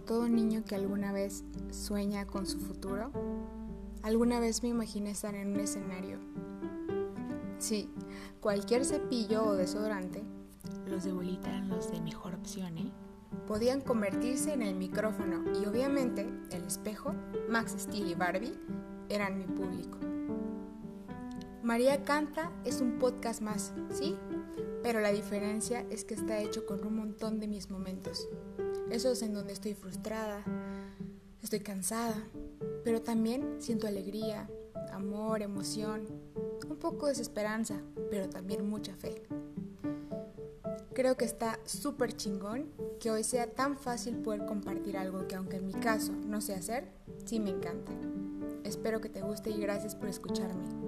todo niño que alguna vez sueña con su futuro, alguna vez me imaginé estar en un escenario. Sí, cualquier cepillo o desodorante, los de bolita eran los de mejor opción, ¿eh? Podían convertirse en el micrófono y obviamente el espejo, Max Steel y Barbie eran mi público. María Canta es un podcast más, ¿sí? Pero la diferencia es que está hecho con un montón de mis momentos. Esos en donde estoy frustrada, estoy cansada, pero también siento alegría, amor, emoción, un poco de desesperanza, pero también mucha fe. Creo que está súper chingón que hoy sea tan fácil poder compartir algo que aunque en mi caso no sé hacer, sí me encanta. Espero que te guste y gracias por escucharme.